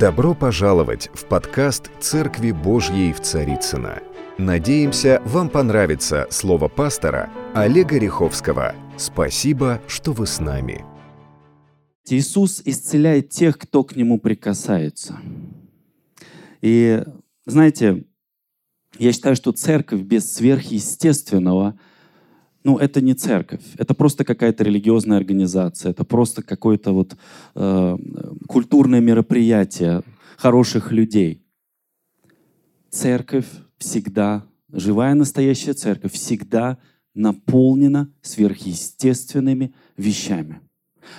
Добро пожаловать в подкаст «Церкви Божьей в Царицына. Надеемся, вам понравится слово пастора Олега Риховского. Спасибо, что вы с нами. Иисус исцеляет тех, кто к Нему прикасается. И знаете, я считаю, что церковь без сверхъестественного – ну, это не церковь, это просто какая-то религиозная организация, это просто какое-то вот э, культурное мероприятие хороших людей. Церковь всегда, живая настоящая церковь, всегда наполнена сверхъестественными вещами.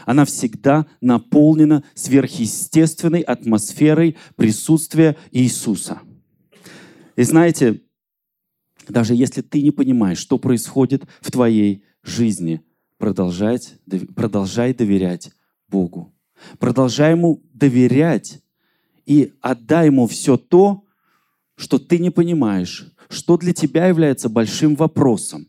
Она всегда наполнена сверхъестественной атмосферой присутствия Иисуса. И знаете, даже если ты не понимаешь, что происходит в твоей жизни, продолжать, продолжай доверять Богу. Продолжай Ему доверять и отдай Ему все то, что ты не понимаешь, что для тебя является большим вопросом,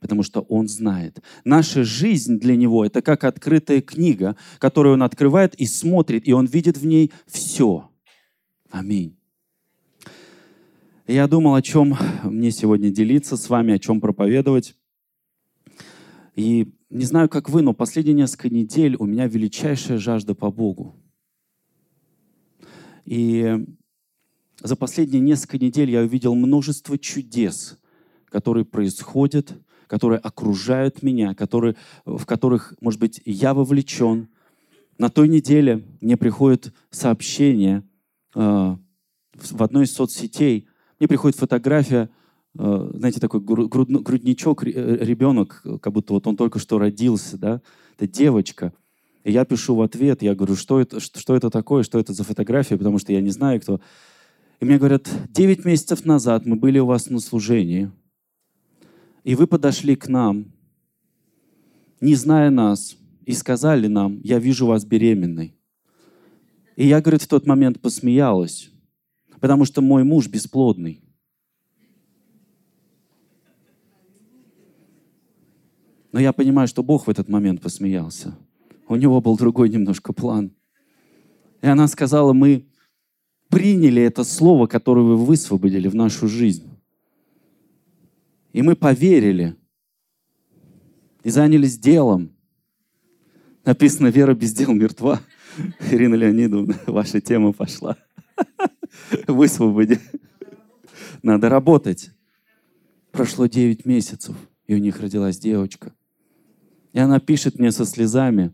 потому что Он знает. Наша жизнь для Него — это как открытая книга, которую Он открывает и смотрит, и Он видит в ней все. Аминь я думал, о чем мне сегодня делиться с вами, о чем проповедовать. И не знаю, как вы, но последние несколько недель у меня величайшая жажда по Богу. И за последние несколько недель я увидел множество чудес, которые происходят, которые окружают меня, которые, в которых, может быть, я вовлечен. На той неделе мне приходит сообщение э, в одной из соцсетей мне приходит фотография, э, знаете, такой грудничок, э, ребенок, как будто вот он только что родился, да, это девочка. И я пишу в ответ, я говорю, что это, что это такое, что это за фотография, потому что я не знаю, кто. И мне говорят, 9 месяцев назад мы были у вас на служении, и вы подошли к нам, не зная нас, и сказали нам, я вижу вас беременной. И я, говорит, в тот момент посмеялась потому что мой муж бесплодный. Но я понимаю, что Бог в этот момент посмеялся. У него был другой немножко план. И она сказала, мы приняли это слово, которое вы высвободили в нашу жизнь. И мы поверили. И занялись делом. Написано, вера без дел мертва. Ирина Леонидовна, ваша тема пошла. Высвободи. Надо работать. Прошло 9 месяцев, и у них родилась девочка. И она пишет мне со слезами.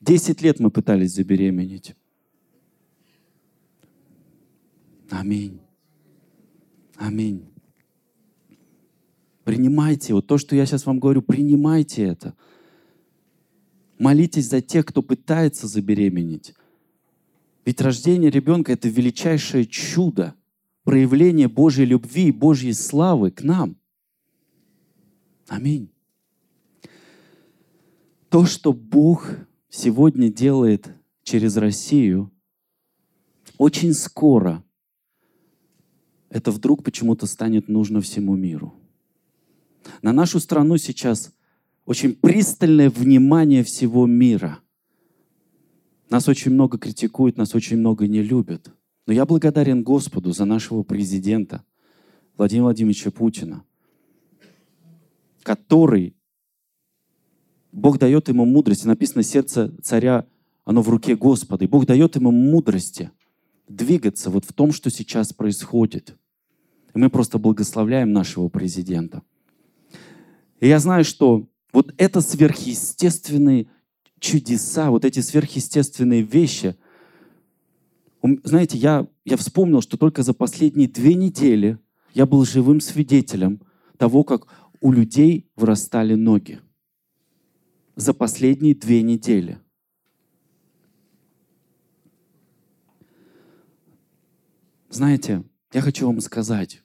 Десять лет мы пытались забеременеть. Аминь. Аминь. Принимайте вот то, что я сейчас вам говорю, принимайте это. Молитесь за тех, кто пытается забеременеть. Ведь рождение ребенка — это величайшее чудо, проявление Божьей любви и Божьей славы к нам. Аминь. То, что Бог сегодня делает через Россию, очень скоро это вдруг почему-то станет нужно всему миру. На нашу страну сейчас очень пристальное внимание всего мира – нас очень много критикуют, нас очень много не любят. Но я благодарен Господу за нашего президента Владимира Владимировича Путина, который, Бог дает ему мудрость. Написано, сердце царя, оно в руке Господа. И Бог дает ему мудрости двигаться вот в том, что сейчас происходит. И мы просто благословляем нашего президента. И я знаю, что вот это сверхъестественный чудеса, вот эти сверхъестественные вещи. Знаете, я, я вспомнил, что только за последние две недели я был живым свидетелем того, как у людей вырастали ноги. За последние две недели. Знаете, я хочу вам сказать,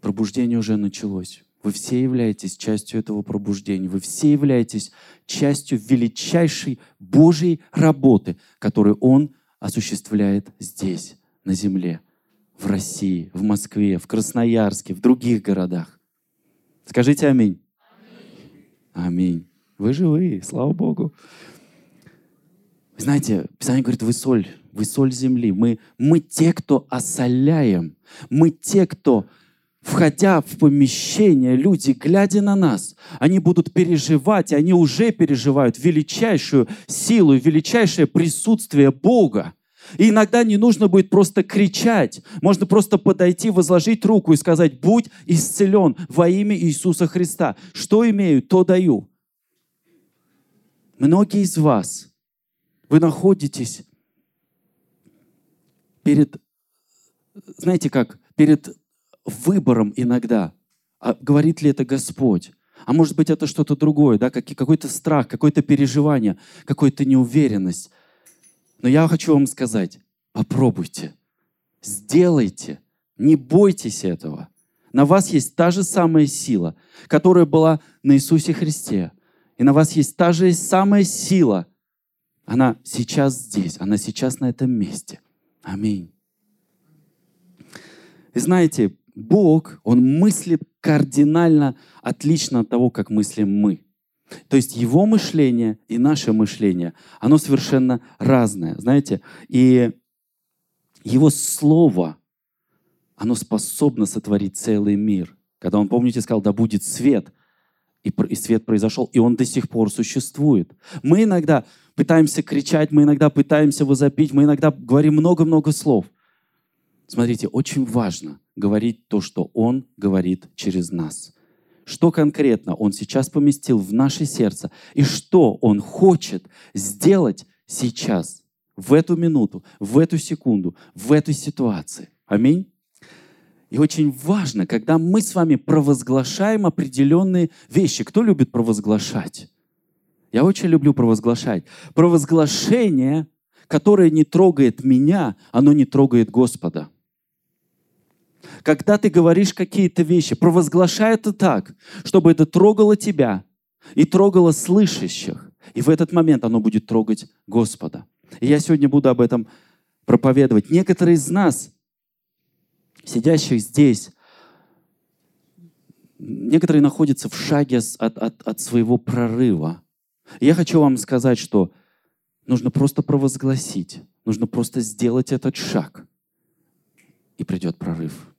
пробуждение уже началось. Вы все являетесь частью этого пробуждения. Вы все являетесь частью величайшей Божьей работы, которую Он осуществляет здесь, на земле, в России, в Москве, в Красноярске, в других городах. Скажите аминь. Аминь. Вы живые, слава Богу. Знаете, Писание говорит, вы соль Вы соль земли. Мы, мы те, кто осоляем. Мы те, кто, входя в помещение, люди, глядя на нас, они будут переживать, они уже переживают величайшую силу, величайшее присутствие Бога. И иногда не нужно будет просто кричать. Можно просто подойти, возложить руку и сказать, будь исцелен во имя Иисуса Христа. Что имею, то даю. Многие из вас, вы находитесь перед, знаете как, перед выбором иногда. А говорит ли это Господь? А может быть, это что-то другое, да, какой-то страх, какое-то переживание, какая-то неуверенность. Но я хочу вам сказать, попробуйте, сделайте, не бойтесь этого. На вас есть та же самая сила, которая была на Иисусе Христе. И на вас есть та же самая сила. Она сейчас здесь, она сейчас на этом месте. Аминь. И знаете, Бог, Он мыслит кардинально отлично от того, как мыслим мы. То есть его мышление и наше мышление, оно совершенно разное, знаете. И его слово, оно способно сотворить целый мир. Когда он, помните, сказал, да будет свет, и, свет произошел, и он до сих пор существует. Мы иногда пытаемся кричать, мы иногда пытаемся возопить, мы иногда говорим много-много слов. Смотрите, очень важно говорить то, что Он говорит через нас что конкретно Он сейчас поместил в наше сердце и что Он хочет сделать сейчас, в эту минуту, в эту секунду, в этой ситуации. Аминь. И очень важно, когда мы с вами провозглашаем определенные вещи. Кто любит провозглашать? Я очень люблю провозглашать. Провозглашение, которое не трогает меня, оно не трогает Господа. Когда ты говоришь какие-то вещи, провозглашай это так, чтобы это трогало тебя и трогало слышащих. И в этот момент оно будет трогать Господа. И я сегодня буду об этом проповедовать. Некоторые из нас, сидящих здесь, некоторые находятся в шаге от, от, от своего прорыва. И я хочу вам сказать, что нужно просто провозгласить, нужно просто сделать этот шаг, и придет прорыв.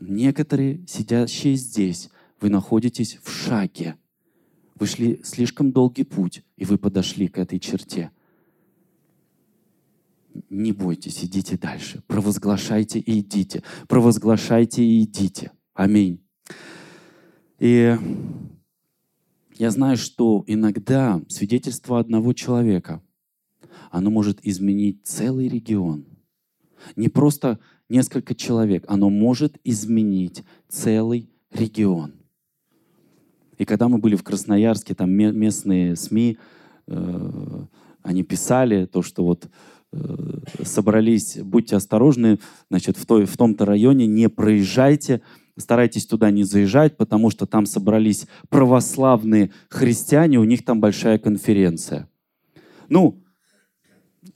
Некоторые, сидящие здесь, вы находитесь в шаге. Вы шли слишком долгий путь, и вы подошли к этой черте. Не бойтесь, идите дальше. Провозглашайте и идите. Провозглашайте и идите. Аминь. И я знаю, что иногда свидетельство одного человека, оно может изменить целый регион. Не просто несколько человек, оно может изменить целый регион. И когда мы были в Красноярске, там местные СМИ, э, они писали то, что вот э, собрались, будьте осторожны, значит, в, той, в том-то районе не проезжайте, старайтесь туда не заезжать, потому что там собрались православные христиане, у них там большая конференция. Ну,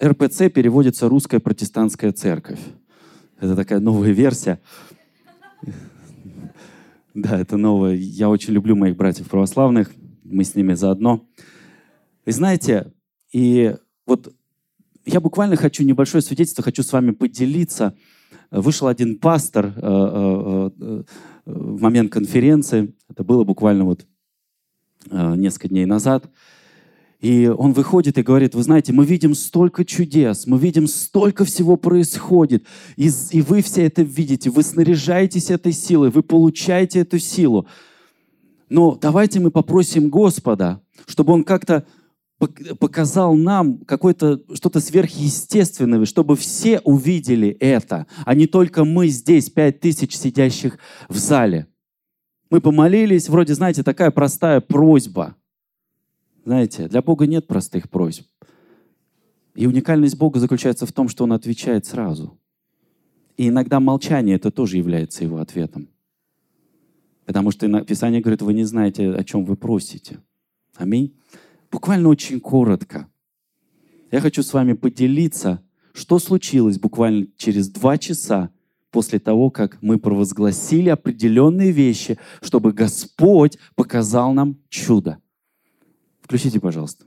РПЦ переводится «Русская протестантская церковь». Это такая новая версия. Да, это новая. Я очень люблю моих братьев православных. Мы с ними заодно. И знаете, и вот я буквально хочу небольшое свидетельство, хочу с вами поделиться. Вышел один пастор э, э, э, в момент конференции. Это было буквально вот несколько дней назад. И он выходит и говорит, вы знаете, мы видим столько чудес, мы видим столько всего происходит, и, и вы все это видите, вы снаряжаетесь этой силой, вы получаете эту силу. Но давайте мы попросим Господа, чтобы Он как-то показал нам какое-то что-то сверхъестественное, чтобы все увидели это, а не только мы здесь, пять тысяч сидящих в зале. Мы помолились, вроде, знаете, такая простая просьба – знаете, для Бога нет простых просьб. И уникальность Бога заключается в том, что Он отвечает сразу. И иногда молчание это тоже является Его ответом. Потому что Писание говорит, вы не знаете, о чем вы просите. Аминь. Буквально очень коротко. Я хочу с вами поделиться, что случилось буквально через два часа после того, как мы провозгласили определенные вещи, чтобы Господь показал нам чудо. Включите, пожалуйста.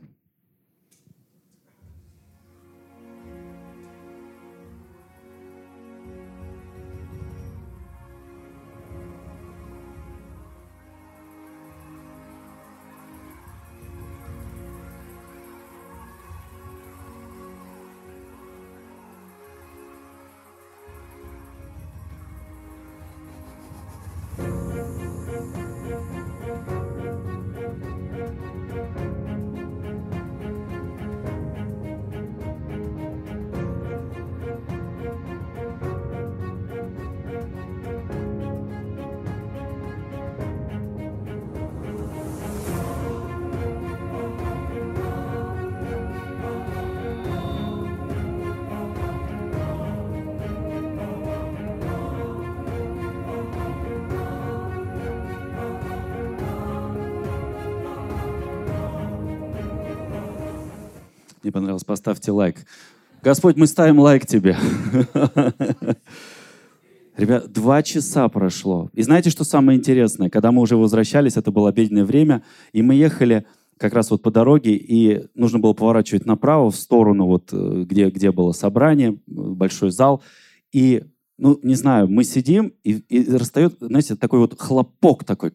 Поставьте лайк. Господь, мы ставим лайк тебе. Ребят, два часа прошло. И знаете, что самое интересное? Когда мы уже возвращались, это было обеденное время, и мы ехали как раз вот по дороге, и нужно было поворачивать направо, в сторону, вот, э, где, где было собрание, большой зал. И, ну, не знаю, мы сидим, и, и расстает, знаете, такой вот хлопок такой,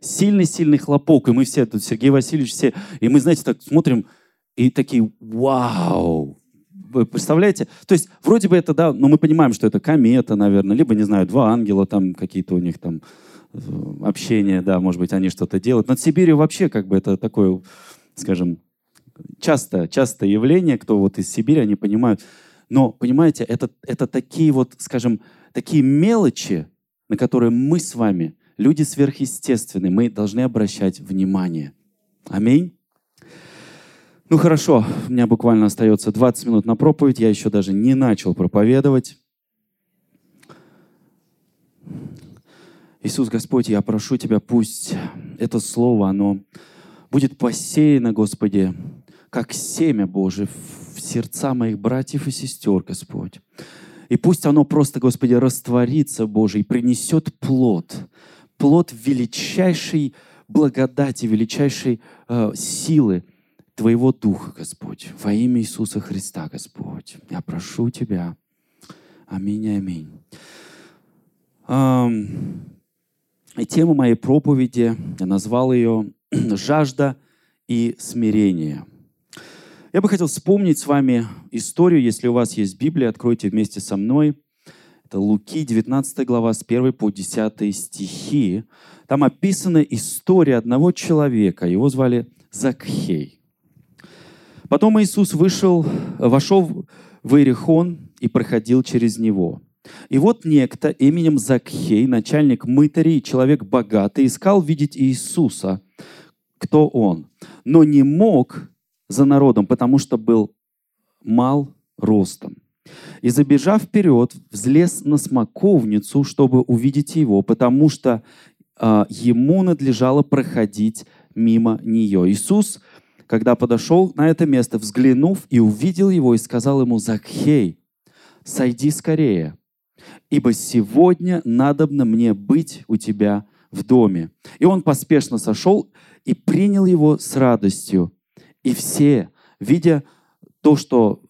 сильный-сильный хлопок, и мы все, тут Сергей Васильевич, все, и мы, знаете, так смотрим, и такие, вау, вы представляете? То есть вроде бы это, да, но мы понимаем, что это комета, наверное, либо, не знаю, два ангела, там какие-то у них там э, общения, да, может быть, они что-то делают. Над Сибирью вообще как бы это такое, скажем, часто, часто явление, кто вот из Сибири, они понимают. Но, понимаете, это, это такие вот, скажем, такие мелочи, на которые мы с вами, люди сверхъестественные, мы должны обращать внимание. Аминь. Ну хорошо, у меня буквально остается 20 минут на проповедь, я еще даже не начал проповедовать. Иисус Господь, я прошу Тебя, пусть это слово, оно будет посеяно, Господи, как семя Божие в сердца моих братьев и сестер, Господь. И пусть оно просто, Господи, растворится, Боже, и принесет плод. Плод величайшей благодати, величайшей э, силы, Твоего Духа, Господь, во имя Иисуса Христа, Господь. Я прошу Тебя. Аминь, аминь. И тема моей проповеди, я назвал ее «Жажда и смирение». Я бы хотел вспомнить с вами историю, если у вас есть Библия, откройте вместе со мной. Это Луки, 19 глава, с 1 по 10 стихи. Там описана история одного человека, его звали Закхей. Потом Иисус вышел, вошел в Иерихон и проходил через него. И вот некто именем Закхей, начальник мытарей, человек богатый, искал видеть Иисуса, кто он, но не мог за народом, потому что был мал ростом. И забежав вперед, взлез на смоковницу, чтобы увидеть его, потому что э, ему надлежало проходить мимо нее. Иисус когда подошел на это место, взглянув и увидел его, и сказал ему, «Закхей, сойди скорее, ибо сегодня надобно мне быть у тебя в доме». И он поспешно сошел и принял его с радостью. И все, видя то, что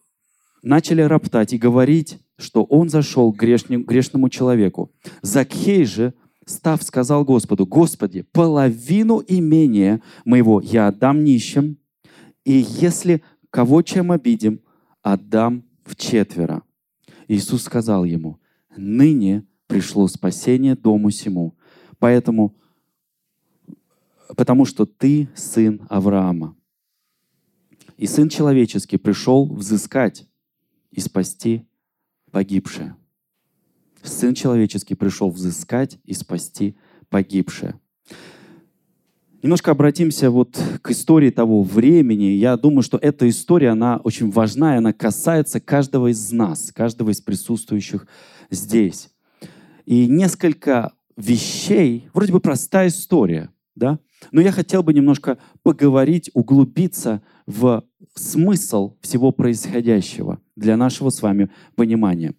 начали роптать и говорить, что он зашел к грешному человеку. Закхей же, став, сказал Господу, «Господи, половину имения моего я отдам нищим, и если кого чем обидим, отдам в четверо. Иисус сказал ему, ныне пришло спасение дому сему, поэтому, потому что ты сын Авраама. И Сын Человеческий пришел взыскать и спасти погибшее. Сын Человеческий пришел взыскать и спасти погибшее. Немножко обратимся вот к истории того времени. Я думаю, что эта история, она очень важна, и она касается каждого из нас, каждого из присутствующих здесь. И несколько вещей, вроде бы простая история, да, но я хотел бы немножко поговорить, углубиться в смысл всего происходящего для нашего с вами понимания.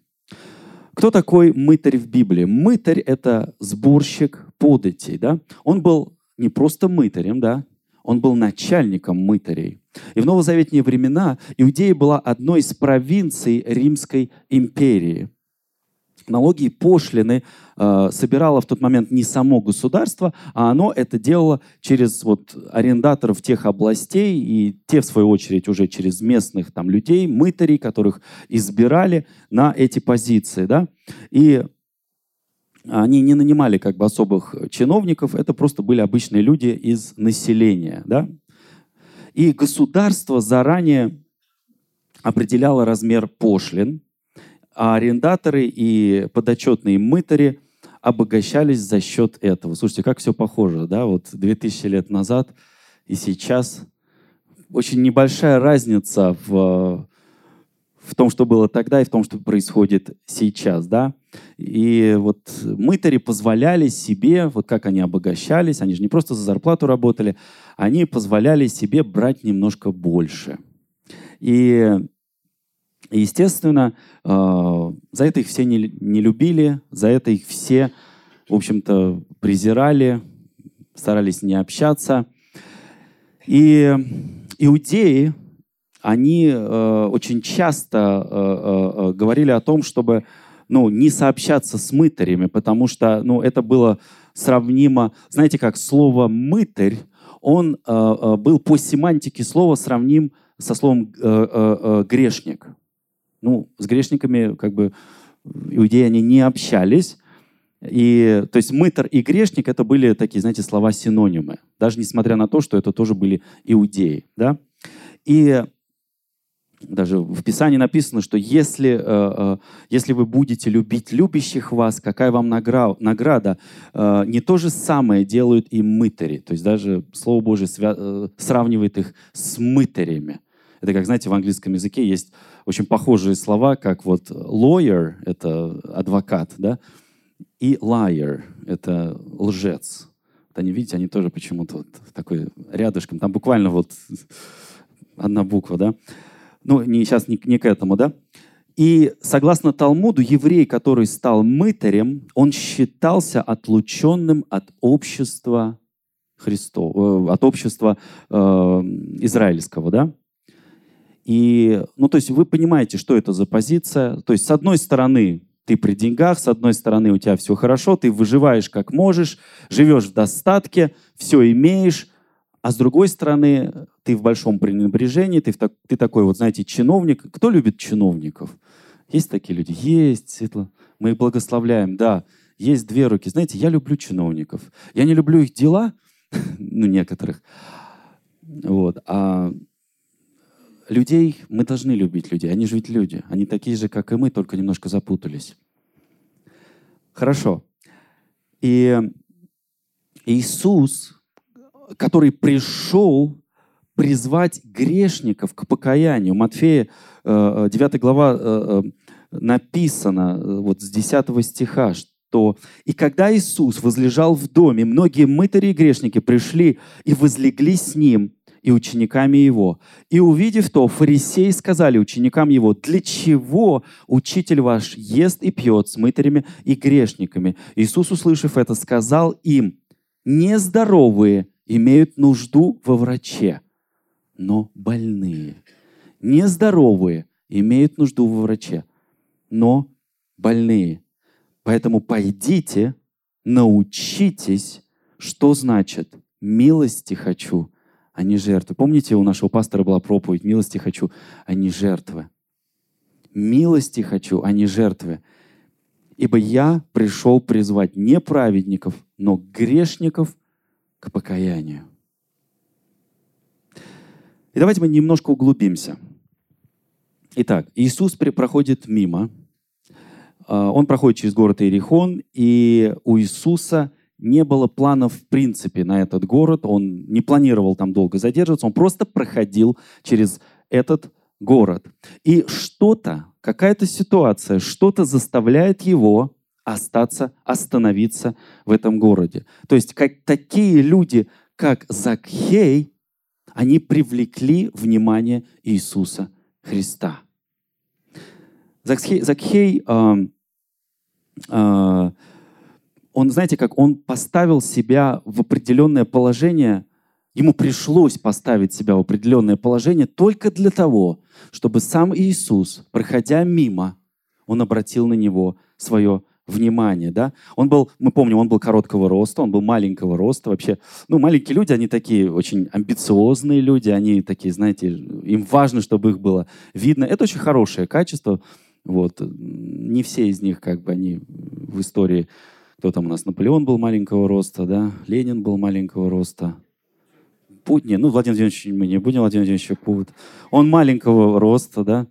Кто такой мытарь в Библии? Мытарь — это сборщик податей. Да? Он был не просто мытарем, да, он был начальником мытарей. И в новозаветные времена Иудея была одной из провинций Римской империи. Налоги и пошлины э, собирало в тот момент не само государство, а оно это делало через вот, арендаторов тех областей, и те, в свою очередь, уже через местных там, людей, мытарей, которых избирали на эти позиции. Да? И они не нанимали как бы особых чиновников, это просто были обычные люди из населения. Да? И государство заранее определяло размер пошлин, а арендаторы и подотчетные мытари обогащались за счет этого. Слушайте, как все похоже, да? Вот 2000 лет назад и сейчас очень небольшая разница в в том, что было тогда, и в том, что происходит сейчас, да. И вот мытари позволяли себе, вот как они обогащались, они же не просто за зарплату работали, они позволяли себе брать немножко больше. И, естественно, э, за это их все не, не любили, за это их все, в общем-то, презирали, старались не общаться. И иудеи, они э, очень часто э, э, э, говорили о том, чтобы ну, не сообщаться с мытарями, потому что ну, это было сравнимо, знаете, как слово «мытарь», он э, э, был по семантике слова сравним со словом э, э, э, «грешник». Ну, с грешниками как бы иудеи, они не общались, и, то есть мытар и грешник это были такие, знаете, слова-синонимы, даже несмотря на то, что это тоже были иудеи. Да? И даже в Писании написано, что если, э, э, если вы будете любить любящих вас, какая вам награда? Э, не то же самое делают и мытари. То есть даже Слово Божие сравнивает их с мытарями. Это как, знаете, в английском языке есть очень похожие слова, как вот lawyer — это адвокат, да, и liar — это лжец. Вот они, видите, они тоже почему-то вот такой рядышком. Там буквально вот одна буква, да ну, не, сейчас не, не к этому, да? И согласно Талмуду, еврей, который стал мытарем, он считался отлученным от общества Христова, э, от общества э, израильского, да? И, ну, то есть вы понимаете, что это за позиция. То есть, с одной стороны, ты при деньгах, с одной стороны, у тебя все хорошо, ты выживаешь как можешь, живешь в достатке, все имеешь, а с другой стороны, ты в большом пренебрежении, ты, в так, ты такой вот, знаете, чиновник. Кто любит чиновников? Есть такие люди? Есть, Светло. Мы их благословляем, да. Есть две руки. Знаете, я люблю чиновников. Я не люблю их дела, ну, некоторых. Вот. А людей, мы должны любить людей. Они же ведь люди. Они такие же, как и мы, только немножко запутались. Хорошо. И Иисус который пришел призвать грешников к покаянию. Матфея 9 э, глава э, э, написано вот с 10 стиха, что «И когда Иисус возлежал в доме, многие мытари и грешники пришли и возлегли с Ним и учениками Его. И увидев то, фарисеи сказали ученикам Его, «Для чего учитель ваш ест и пьет с мытарями и грешниками?» Иисус, услышав это, сказал им, «Нездоровые имеют нужду во враче, но больные. Нездоровые имеют нужду во враче, но больные. Поэтому пойдите, научитесь, что значит «милости хочу, а не жертвы». Помните, у нашего пастора была проповедь «милости хочу, а не жертвы». «Милости хочу, а не жертвы». Ибо я пришел призвать не праведников, но грешников к покаянию. И давайте мы немножко углубимся. Итак, Иисус проходит мимо. А, он проходит через город Иерихон, и у Иисуса не было планов в принципе на этот город. Он не планировал там долго задерживаться, он просто проходил через этот город. И что-то, какая-то ситуация, что-то заставляет его остаться, остановиться в этом городе. То есть как такие люди, как Закхей, они привлекли внимание Иисуса Христа. Закхей, Закхей э, э, он, знаете, как он поставил себя в определенное положение, ему пришлось поставить себя в определенное положение только для того, чтобы сам Иисус, проходя мимо, он обратил на него свое внимание, да. Он был, мы помним, он был короткого роста, он был маленького роста вообще. Ну, маленькие люди, они такие очень амбициозные люди, они такие, знаете, им важно, чтобы их было видно. Это очень хорошее качество. Вот. Не все из них, как бы, они в истории... Кто там у нас? Наполеон был маленького роста, да? Ленин был маленького роста. Путин, ну, Владимир Владимирович, мы не будем Владимир Владимирович Пут. Он маленького роста, да?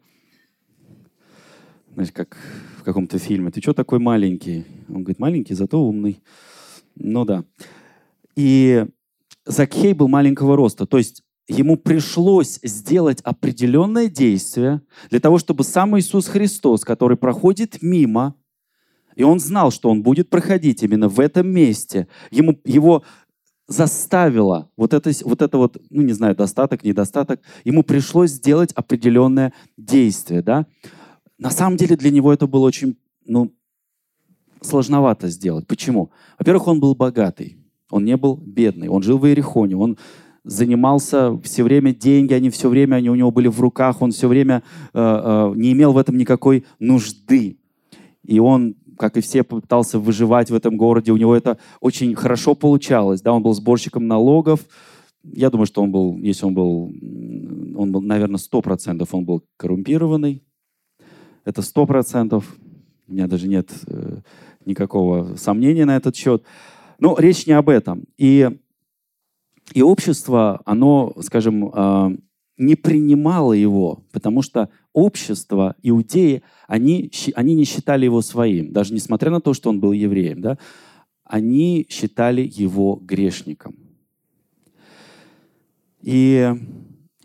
Знаешь, как в каком-то фильме, ты что такой маленький? Он говорит, маленький, зато умный. Ну да. И Закхей был маленького роста, то есть ему пришлось сделать определенное действие для того, чтобы сам Иисус Христос, который проходит мимо, и он знал, что он будет проходить именно в этом месте, ему, его заставило вот это, вот это вот, ну не знаю, достаток, недостаток, ему пришлось сделать определенное действие, да. На самом деле для него это было очень, ну, сложновато сделать. Почему? Во-первых, он был богатый, он не был бедный, он жил в Иерихоне, он занимался все время деньги, они все время, они у него были в руках, он все время э, э, не имел в этом никакой нужды. И он как и все, пытался выживать в этом городе. У него это очень хорошо получалось. Да? Он был сборщиком налогов. Я думаю, что он был, если он был, он был, наверное, сто процентов он был коррумпированный. Это сто процентов. У меня даже нет э, никакого сомнения на этот счет. Но речь не об этом. И, и общество, оно, скажем, э, не принимало его, потому что общество, иудеи, они, они не считали его своим, даже несмотря на то, что он был евреем. Да? Они считали его грешником. И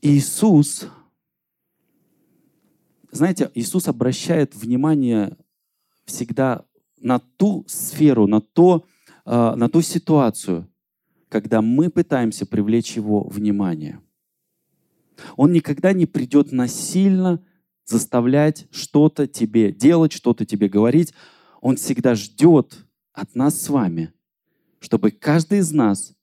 Иисус, знаете, Иисус обращает внимание всегда на ту сферу, на, то, а, на ту ситуацию, когда мы пытаемся привлечь его внимание – он никогда не придет насильно заставлять что-то тебе делать, что-то тебе говорить. Он всегда ждет от нас с вами, чтобы каждый из нас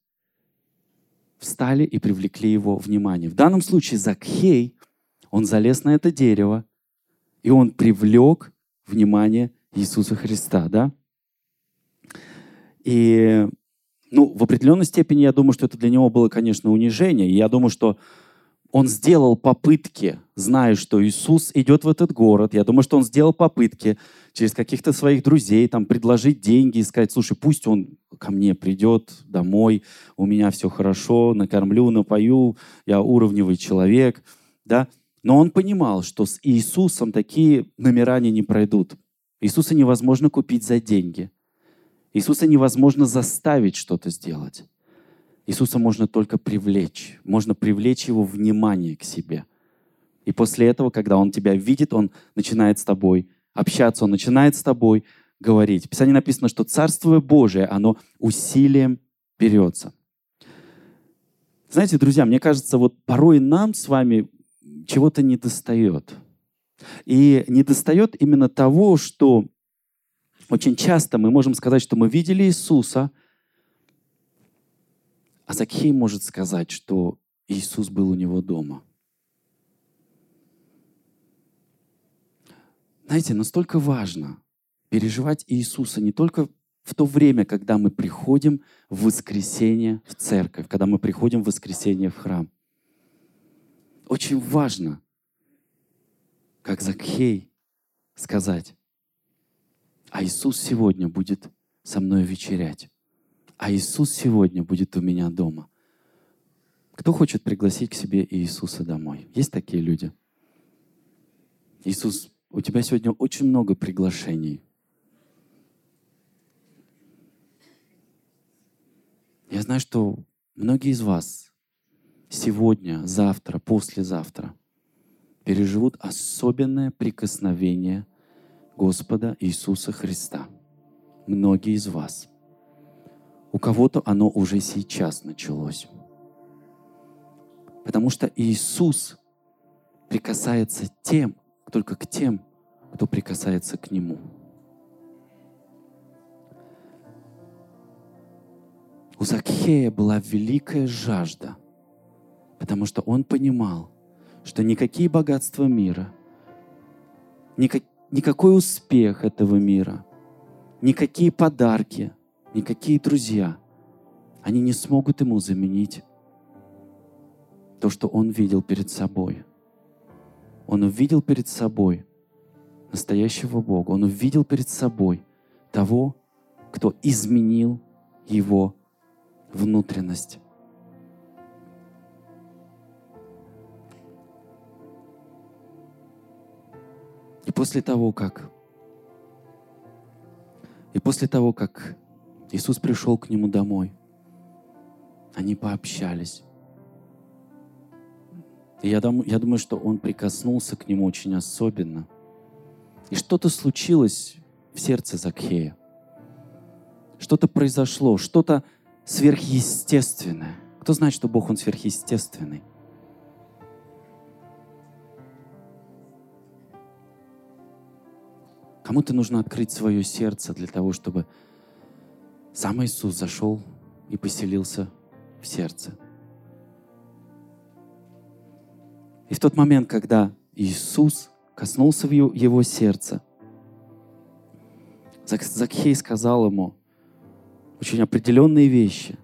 встали и привлекли его внимание. В данном случае Закхей, он залез на это дерево, и он привлек внимание Иисуса Христа, да? И, ну, в определенной степени я думаю, что это для него было, конечно, унижение. И я думаю, что он сделал попытки, зная, что Иисус идет в этот город. Я думаю, что он сделал попытки через каких-то своих друзей там, предложить деньги и сказать, слушай, пусть он ко мне придет домой, у меня все хорошо, накормлю, напою, я уровневый человек. Да? Но он понимал, что с Иисусом такие номера не пройдут. Иисуса невозможно купить за деньги. Иисуса невозможно заставить что-то сделать. Иисуса можно только привлечь. Можно привлечь его внимание к себе. И после этого, когда он тебя видит, он начинает с тобой общаться, он начинает с тобой говорить. В Писании написано, что Царство Божие, оно усилием берется. Знаете, друзья, мне кажется, вот порой нам с вами чего-то не достает. И не достает именно того, что очень часто мы можем сказать, что мы видели Иисуса – а Закхей может сказать, что Иисус был у него дома. Знаете, настолько важно переживать Иисуса не только в то время, когда мы приходим в воскресенье в церковь, когда мы приходим в воскресенье в храм. Очень важно, как Закхей, сказать, а Иисус сегодня будет со мной вечерять а Иисус сегодня будет у меня дома. Кто хочет пригласить к себе Иисуса домой? Есть такие люди? Иисус, у тебя сегодня очень много приглашений. Я знаю, что многие из вас сегодня, завтра, послезавтра переживут особенное прикосновение Господа Иисуса Христа. Многие из вас – у кого-то оно уже сейчас началось. Потому что Иисус прикасается тем, только к тем, кто прикасается к Нему. У Закхея была великая жажда, потому что он понимал, что никакие богатства мира, никак, никакой успех этого мира, никакие подарки – никакие друзья, они не смогут ему заменить то, что он видел перед собой. Он увидел перед собой настоящего Бога. Он увидел перед собой того, кто изменил его внутренность. После того, как и после того, как Иисус пришел к нему домой. Они пообщались. И я, дум, я думаю, что он прикоснулся к нему очень особенно. И что-то случилось в сердце Закхея. Что-то произошло, что-то сверхъестественное. Кто знает, что Бог, Он сверхъестественный? Кому-то нужно открыть свое сердце для того, чтобы сам Иисус зашел и поселился в сердце. И в тот момент, когда Иисус коснулся его сердце, Закхей сказал ему очень определенные вещи.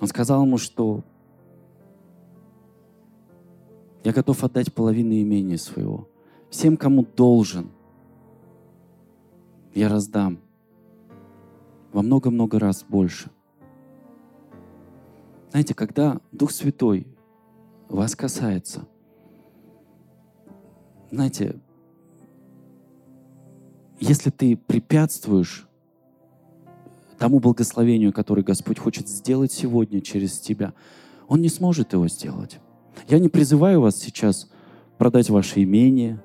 Он сказал ему, что я готов отдать половину имения своего. Всем, кому должен, я раздам во много-много раз больше. Знаете, когда Дух Святой вас касается, знаете, если ты препятствуешь тому благословению, которое Господь хочет сделать сегодня через тебя, Он не сможет его сделать. Я не призываю вас сейчас продать ваше имение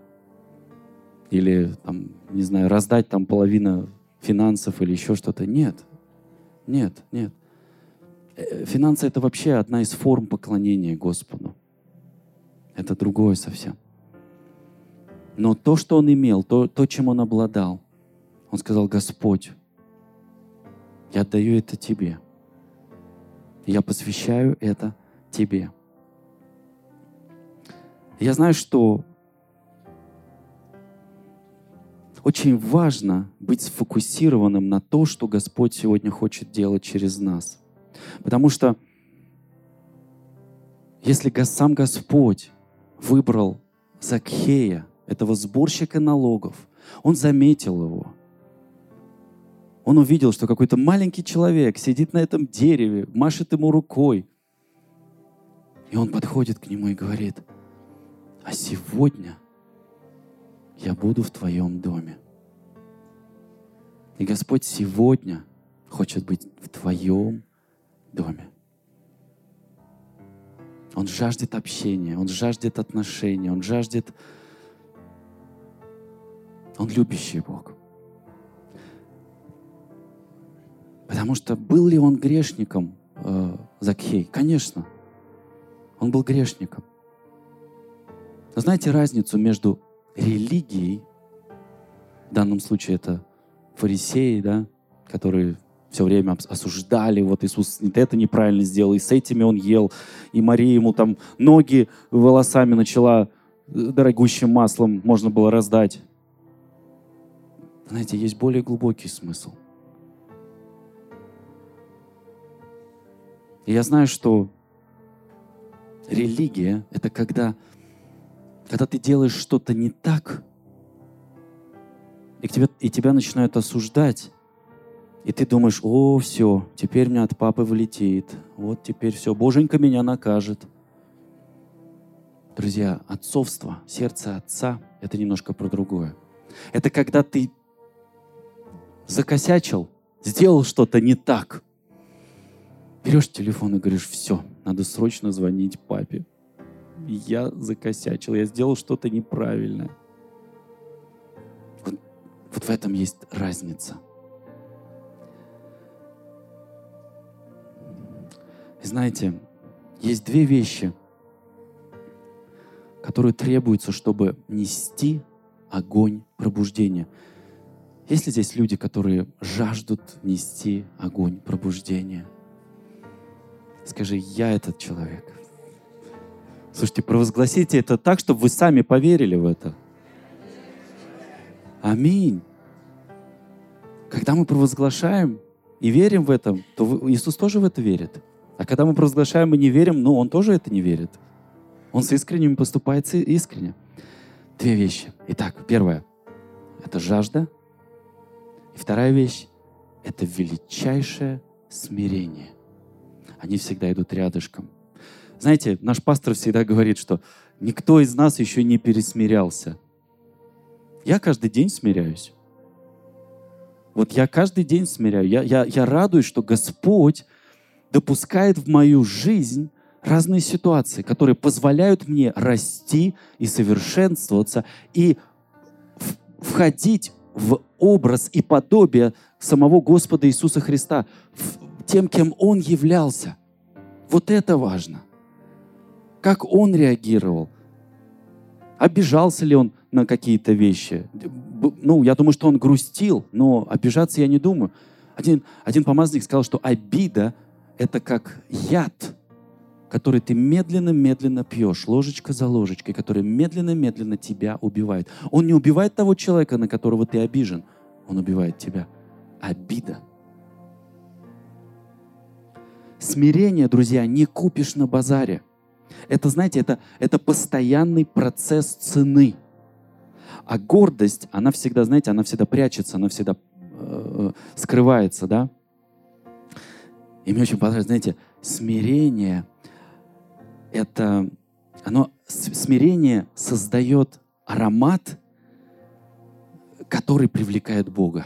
или, там, не знаю, раздать там половину финансов или еще что-то. Нет, нет, нет. Э, финансы — это вообще одна из форм поклонения Господу. Это другое совсем. Но то, что он имел, то, то чем он обладал, он сказал, Господь, я отдаю это Тебе. Я посвящаю это Тебе. Я знаю, что очень важно быть сфокусированным на то, что Господь сегодня хочет делать через нас. Потому что если сам Господь выбрал Закхея, этого сборщика налогов, он заметил его. Он увидел, что какой-то маленький человек сидит на этом дереве, машет ему рукой. И он подходит к нему и говорит – а сегодня я буду в твоем доме. И Господь сегодня хочет быть в твоем доме. Он жаждет общения, Он жаждет отношений, Он жаждет... Он любящий Бог. Потому что был ли он грешником, э, Закхей? Конечно, он был грешником. Знаете разницу между религией, в данном случае это фарисеи, да, которые все время осуждали, вот Иисус это неправильно сделал, и с этими он ел, и Мария ему там ноги волосами начала э, дорогущим маслом можно было раздать. Знаете, есть более глубокий смысл. И я знаю, что религия — это когда когда ты делаешь что-то не так, и, тебя, и тебя начинают осуждать, и ты думаешь, о, все, теперь мне от папы влетит, вот теперь все, Боженька меня накажет. Друзья, отцовство, сердце отца — это немножко про другое. Это когда ты закосячил, сделал что-то не так. Берешь телефон и говоришь, все, надо срочно звонить папе я закосячил, я сделал что-то неправильное. Вот, вот в этом есть разница. знаете, есть две вещи, которые требуются, чтобы нести огонь пробуждения. Есть ли здесь люди, которые жаждут нести огонь пробуждения? Скажи, я этот человек. Слушайте, провозгласите это так, чтобы вы сами поверили в это. Аминь. Когда мы провозглашаем и верим в это, то Иисус тоже в это верит. А когда мы провозглашаем и не верим, ну, Он тоже это не верит. Он с искренним поступает искренне. Две вещи. Итак, первое — это жажда. И вторая вещь — это величайшее смирение. Они всегда идут рядышком. Знаете, наш пастор всегда говорит, что никто из нас еще не пересмирялся. Я каждый день смиряюсь. Вот я каждый день смиряю. Я, я, я радуюсь, что Господь допускает в мою жизнь разные ситуации, которые позволяют мне расти и совершенствоваться и входить в образ и подобие самого Господа Иисуса Христа, тем, кем Он являлся. Вот это важно. Как Он реагировал. Обижался ли Он на какие-то вещи? Ну, я думаю, что Он грустил, но обижаться я не думаю. Один, один помазанник сказал, что обида — это как яд, который ты медленно-медленно пьешь, ложечка за ложечкой, который медленно-медленно тебя убивает. Он не убивает того человека, на которого ты обижен, он убивает тебя. Обида. Смирение, друзья, не купишь на базаре. Это, знаете, это, это постоянный процесс цены. А гордость, она всегда, знаете, она всегда прячется, она всегда э, скрывается, да? И мне очень понравилось, знаете, смирение – это, оно, смирение создает аромат, который привлекает Бога.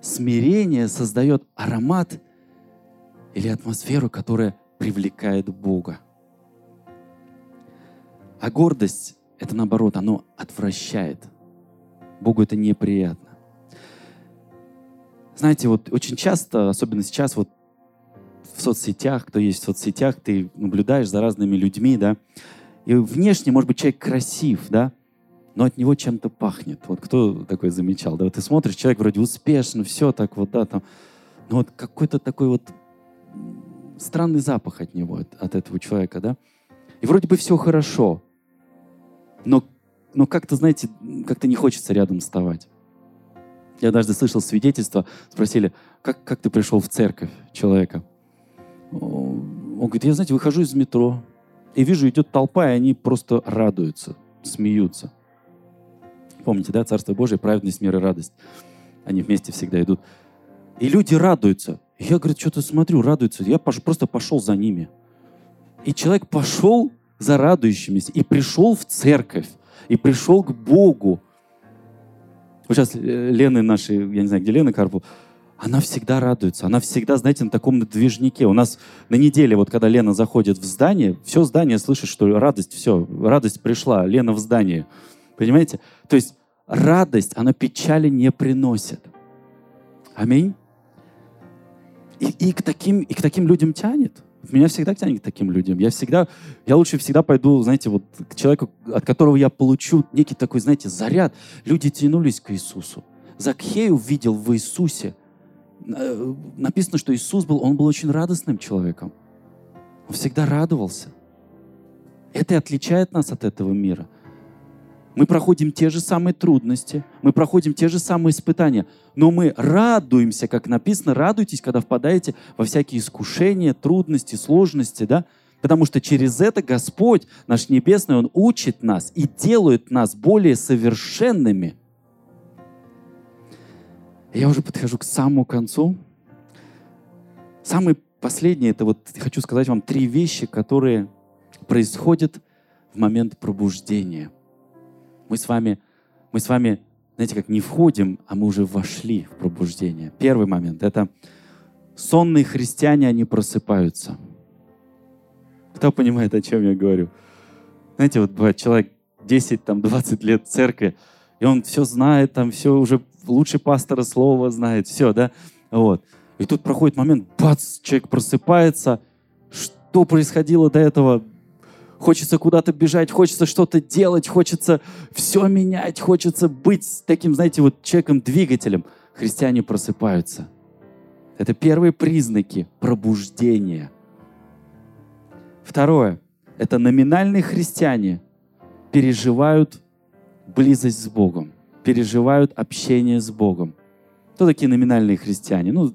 Смирение создает аромат или атмосферу, которая привлекает Бога. А гордость — это наоборот, оно отвращает. Богу это неприятно. Знаете, вот очень часто, особенно сейчас, вот в соцсетях, кто есть в соцсетях, ты наблюдаешь за разными людьми, да, и внешне, может быть, человек красив, да, но от него чем-то пахнет. Вот кто такой замечал, да, вот ты смотришь, человек вроде успешно, все так вот, да, там, но вот какой-то такой вот странный запах от него, от, от этого человека, да, и вроде бы все хорошо, но, но как-то, знаете, как-то не хочется рядом вставать. Я однажды слышал свидетельство, спросили, как, как ты пришел в церковь человека? Он говорит, я, знаете, выхожу из метро и вижу, идет толпа, и они просто радуются, смеются. Помните, да, Царство Божие, праведность, мир и радость. Они вместе всегда идут. И люди радуются. Я, говорит, что-то смотрю, радуются. Я просто пошел за ними. И человек пошел за радующимися и пришел в церковь, и пришел к Богу. Вот сейчас э, Лены наши, я не знаю, где Лена Карпов, она всегда радуется, она всегда, знаете, на таком движнике. У нас на неделе, вот когда Лена заходит в здание, все здание слышит, что радость, все, радость пришла, Лена в здании. Понимаете? То есть радость, она печали не приносит. Аминь. И, и, к таким, и к таким людям тянет. Меня всегда тянет к таким людям. Я всегда, я лучше всегда пойду, знаете, вот к человеку, от которого я получу некий такой, знаете, заряд. Люди тянулись к Иисусу. Закхей увидел в Иисусе Э, написано, что Иисус был, он был очень радостным человеком. Он всегда радовался. Это и отличает нас от этого мира. Мы проходим те же самые трудности, мы проходим те же самые испытания, но мы радуемся, как написано, радуйтесь, когда впадаете во всякие искушения, трудности, сложности, да? Потому что через это Господь, наш Небесный, Он учит нас и делает нас более совершенными – я уже подхожу к самому концу. Самый последний, это вот хочу сказать вам три вещи, которые происходят в момент пробуждения. Мы с вами, мы с вами, знаете, как не входим, а мы уже вошли в пробуждение. Первый момент — это сонные христиане, они просыпаются. Кто понимает, о чем я говорю? Знаете, вот бывает человек 10, там, 20 лет в церкви, и он все знает, там все уже лучше пастора слова знает, все, да, вот. И тут проходит момент, бац, человек просыпается, что происходило до этого, хочется куда-то бежать, хочется что-то делать, хочется все менять, хочется быть таким, знаете, вот человеком-двигателем. Христиане просыпаются. Это первые признаки пробуждения. Второе. Это номинальные христиане переживают близость с Богом переживают общение с Богом. Кто такие номинальные христиане? Ну,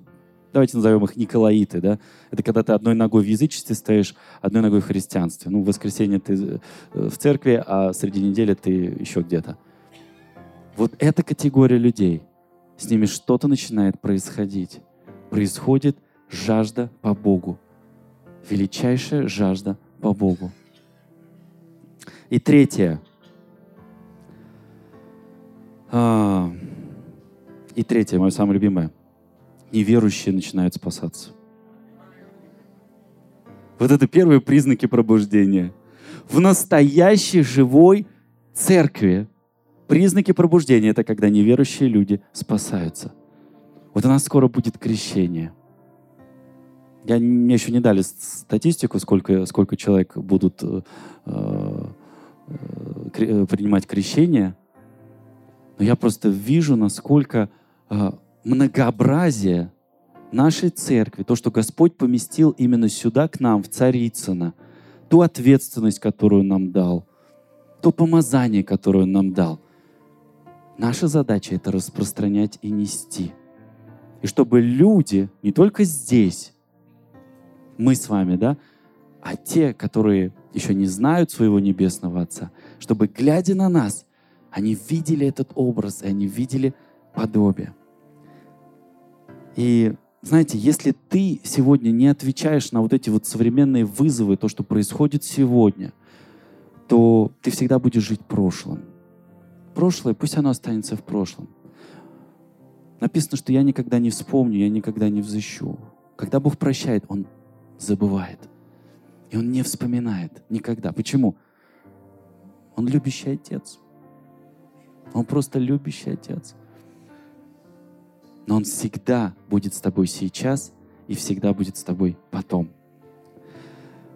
давайте назовем их Николаиты, да? Это когда ты одной ногой в язычестве стоишь, одной ногой в христианстве. Ну, в воскресенье ты э, в церкви, а среди недели ты еще где-то. Вот эта категория людей, с ними что-то начинает происходить. Происходит жажда по Богу. Величайшая жажда по Богу. И третье — а, и третье, мое самое любимое. Неверующие начинают спасаться. Вот это первые признаки пробуждения. В настоящей живой церкви Признаки пробуждения — это когда неверующие люди спасаются. Вот у нас скоро будет крещение. Я, мне еще не дали статистику, сколько, сколько человек будут э, э, принимать крещение. Но я просто вижу, насколько э, многообразие нашей церкви, то, что Господь поместил именно сюда, к нам, в Царицыно, ту ответственность, которую нам дал, то помазание, которое Он нам дал. Наша задача — это распространять и нести. И чтобы люди, не только здесь, мы с вами, да, а те, которые еще не знают своего Небесного Отца, чтобы, глядя на нас, они видели этот образ, и они видели подобие. И знаете, если ты сегодня не отвечаешь на вот эти вот современные вызовы, то, что происходит сегодня, то ты всегда будешь жить прошлым. Прошлое, пусть оно останется в прошлом. Написано, что я никогда не вспомню, я никогда не взыщу. Когда Бог прощает, Он забывает. И Он не вспоминает никогда. Почему? Он любящий отец. Он просто любящий отец. Но Он всегда будет с тобой сейчас и всегда будет с тобой потом.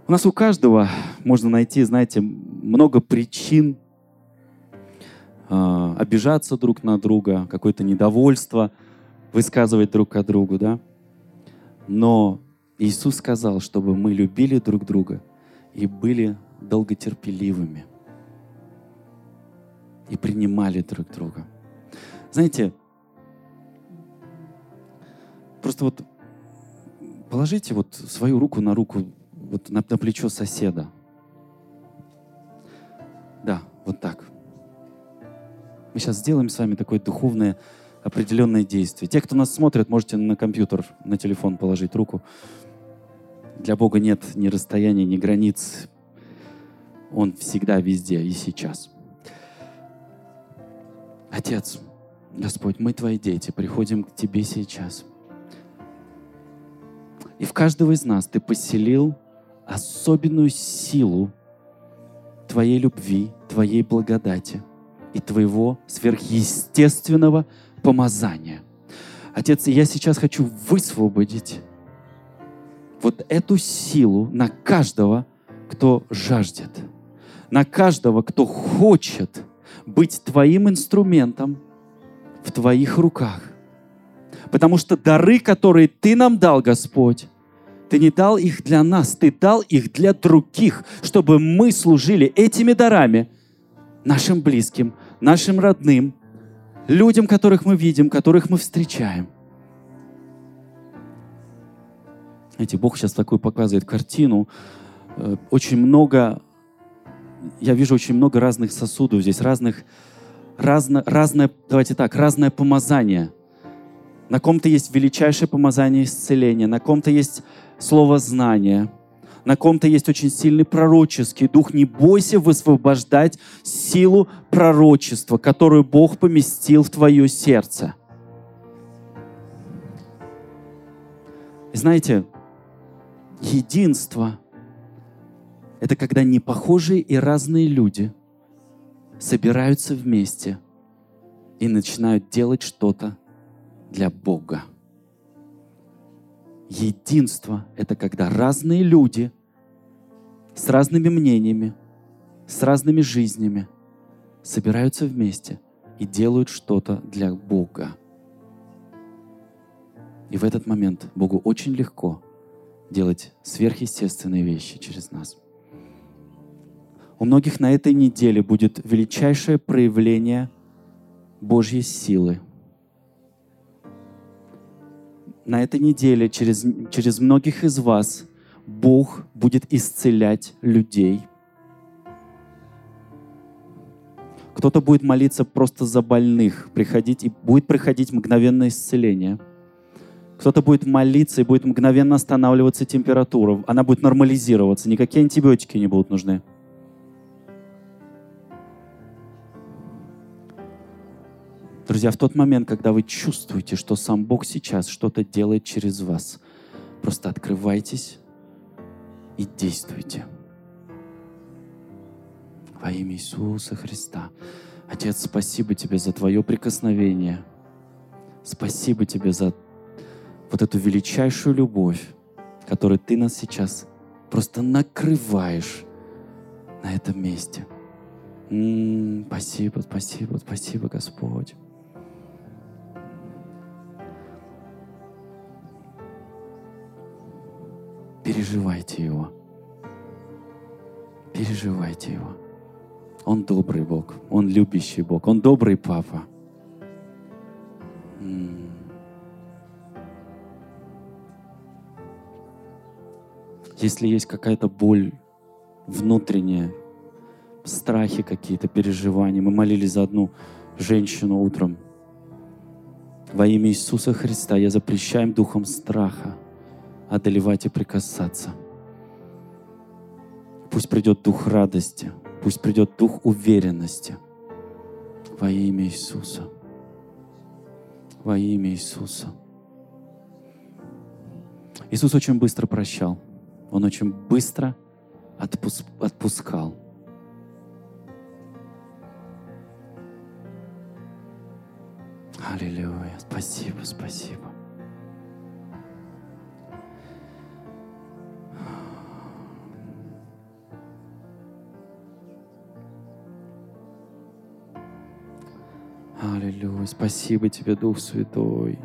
У нас у каждого можно найти, знаете, много причин э, обижаться друг на друга, какое-то недовольство высказывать друг от друга, да. Но Иисус сказал, чтобы мы любили друг друга и были долготерпеливыми и принимали друг друга. Знаете, просто вот положите вот свою руку на руку, вот на, на плечо соседа. Да, вот так. Мы сейчас сделаем с вами такое духовное определенное действие. Те, кто нас смотрит, можете на компьютер, на телефон положить руку. Для Бога нет ни расстояния, ни границ. Он всегда везде и сейчас. Отец, Господь, мы Твои дети, приходим к Тебе сейчас. И в каждого из нас Ты поселил особенную силу Твоей любви, Твоей благодати и Твоего сверхъестественного помазания. Отец, я сейчас хочу высвободить вот эту силу на каждого, кто жаждет, на каждого, кто хочет быть Твоим инструментом в Твоих руках. Потому что дары, которые Ты нам дал, Господь, Ты не дал их для нас, Ты дал их для других, чтобы мы служили этими дарами нашим близким, нашим родным, людям, которых мы видим, которых мы встречаем – Знаете, Бог сейчас такую показывает картину. Э, очень много, я вижу очень много разных сосудов здесь, разных, разно, разное, давайте так, разное помазание. На ком-то есть величайшее помазание исцеления, на ком-то есть слово знания, на ком-то есть очень сильный пророческий дух. Не бойся высвобождать силу пророчества, которую Бог поместил в твое сердце. И знаете, Единство — это когда непохожие и разные люди собираются вместе и начинают делать что-то для Бога. Единство — это когда разные люди с разными мнениями, с разными жизнями собираются вместе и делают что-то для Бога. И в этот момент Богу очень легко — делать сверхъестественные вещи через нас. У многих на этой неделе будет величайшее проявление Божьей силы. На этой неделе через, через многих из вас Бог будет исцелять людей. Кто-то будет молиться просто за больных, приходить, и будет приходить мгновенное исцеление – кто-то будет молиться и будет мгновенно останавливаться температура. Она будет нормализироваться. Никакие антибиотики не будут нужны. Друзья, в тот момент, когда вы чувствуете, что сам Бог сейчас что-то делает через вас, просто открывайтесь и действуйте. Во имя Иисуса Христа. Отец, спасибо Тебе за Твое прикосновение. Спасибо Тебе за вот эту величайшую любовь, которой Ты нас сейчас просто накрываешь на этом месте. М-м, спасибо, спасибо, спасибо, Господь. Переживайте Его. Переживайте Его. Он добрый Бог, Он любящий Бог, Он добрый Папа. Если есть какая-то боль внутренняя, страхи какие-то, переживания. Мы молились за одну женщину утром. Во имя Иисуса Христа я запрещаю духом страха одолевать и прикасаться. Пусть придет дух радости, пусть придет дух уверенности во имя Иисуса. Во имя Иисуса. Иисус очень быстро прощал. Он очень быстро отпуск, отпускал. Аллилуйя. Спасибо, спасибо. Аллилуйя. Спасибо тебе, Дух Святой.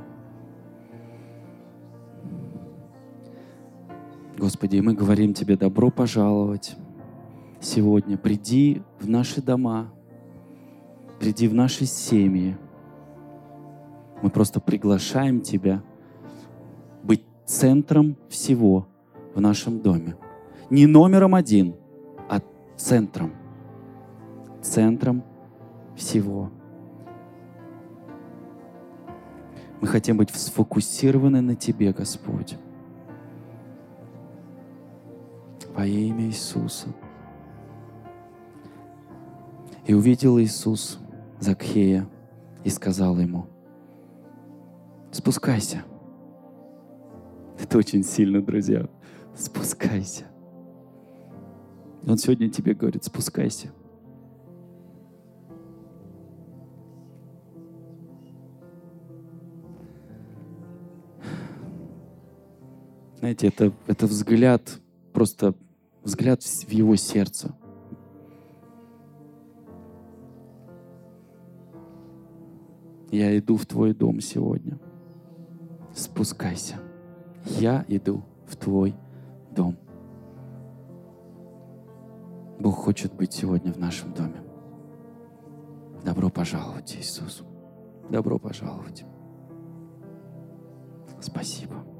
Господи, мы говорим Тебе добро пожаловать сегодня. Приди в наши дома, приди в наши семьи. Мы просто приглашаем Тебя быть центром всего в нашем доме. Не номером один, а центром. Центром всего. Мы хотим быть сфокусированы на Тебе, Господь. Во имя Иисуса. И увидел Иисус Закхея и сказал ему, спускайся. Это очень сильно, друзья. Спускайся. Он сегодня тебе говорит, спускайся. Знаете, это, это взгляд, просто взгляд в его сердце. Я иду в твой дом сегодня. Спускайся. Я иду в твой дом. Бог хочет быть сегодня в нашем доме. Добро пожаловать, Иисус. Добро пожаловать. Спасибо.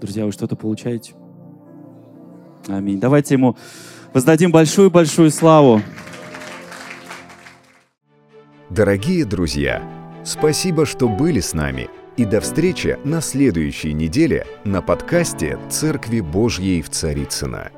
Друзья, вы что-то получаете? Аминь. Давайте ему воздадим большую-большую славу. Дорогие друзья, спасибо, что были с нами. И до встречи на следующей неделе на подкасте «Церкви Божьей в Царицына.